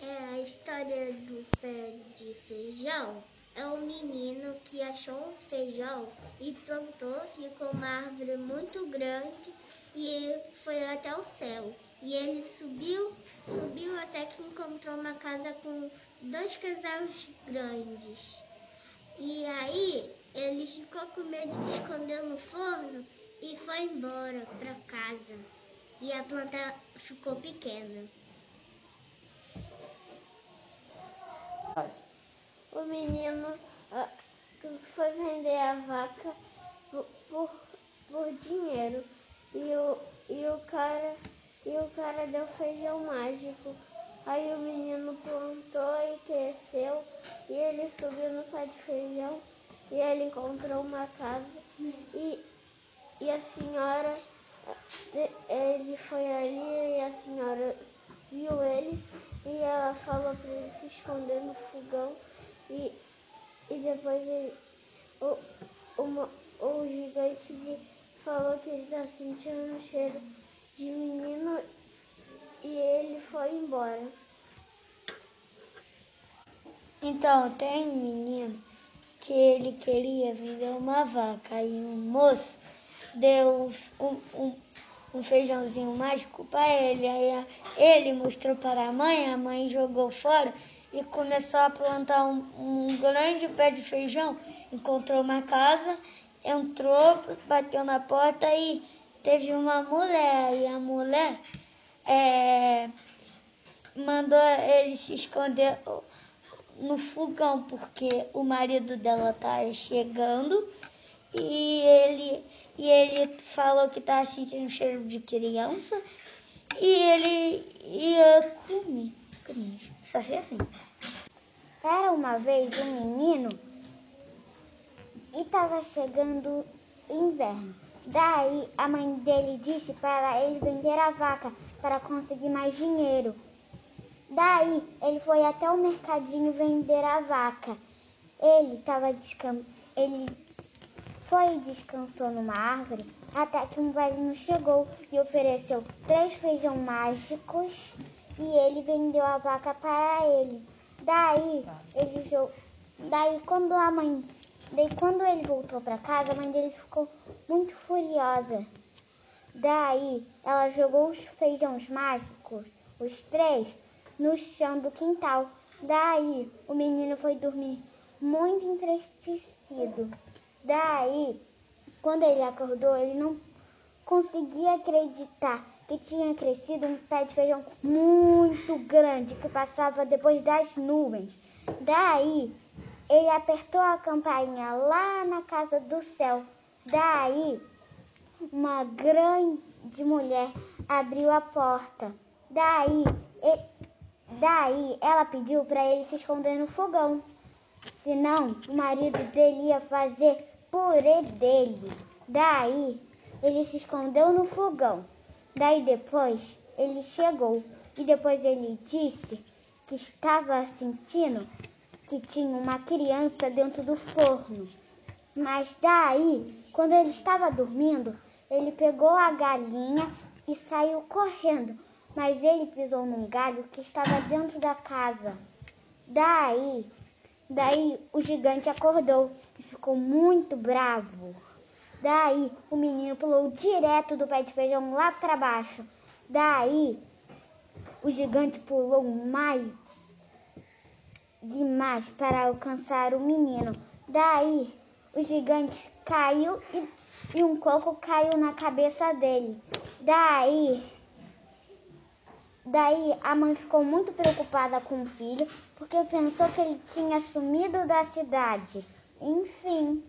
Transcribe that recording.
É a história do pé de feijão. É um menino que achou um feijão e plantou, ficou uma árvore muito grande e foi até o céu. E ele subiu, subiu até que encontrou uma casa com dois casais grandes. E aí ele ficou com medo se esconder no forno e foi embora para casa. E a planta ficou pequena. O menino ah, foi vender a vaca por, por, dinheiro e o, e, o cara, e o cara deu feijão mágico. Aí o menino plantou e cresceu e ele subiu no pé de feijão e ele encontrou uma casa e, e a senhora, foi ali e a senhora viu ele e ela falou para ele se esconder no fogão e, e depois ele, o, uma, o gigante falou que ele está sentindo um cheiro de menino e ele foi embora. Então, tem um menino que ele queria vender uma vaca e um moço deu um, um, um feijãozinho mágico para ele. Aí ele mostrou para a mãe, a mãe jogou fora e começou a plantar um, um grande pé de feijão. Encontrou uma casa, entrou, bateu na porta e teve uma mulher. E a mulher é, mandou ele se esconder no fogão, porque o marido dela tá chegando e ele, e ele falou que tá sentindo cheiro de criança e ele ia comer. comer. Só sei assim. Era uma vez um menino e estava chegando inverno. Daí a mãe dele disse para ele vender a vaca para conseguir mais dinheiro. Daí ele foi até o mercadinho vender a vaca. Ele estava descam... ele foi e descansou numa árvore até que um velhinho chegou e ofereceu três feijão mágicos e ele vendeu a vaca para ele. Daí ele daí quando a mãe daí quando ele voltou para casa, a mãe dele ficou muito furiosa. Daí ela jogou os feijões mágicos, os três, no chão do quintal. Daí o menino foi dormir muito entristecido. Daí, quando ele acordou, ele não conseguia acreditar que tinha crescido um pé de feijão muito grande que passava depois das nuvens. Daí, ele apertou a campainha lá na casa do céu. Daí, uma grande mulher abriu a porta. Daí, ele, Daí ela pediu para ele se esconder no fogão, senão o marido dele ia fazer purê dele. Daí ele se escondeu no fogão. Daí depois ele chegou e depois ele disse que estava sentindo que tinha uma criança dentro do forno. Mas daí, quando ele estava dormindo, ele pegou a galinha e saiu correndo mas ele pisou num galho que estava dentro da casa. Daí, daí o gigante acordou e ficou muito bravo. Daí o menino pulou direto do pé de feijão lá para baixo. Daí o gigante pulou mais demais para alcançar o menino. Daí o gigante caiu e, e um coco caiu na cabeça dele. Daí Daí a mãe ficou muito preocupada com o filho porque pensou que ele tinha sumido da cidade. Enfim.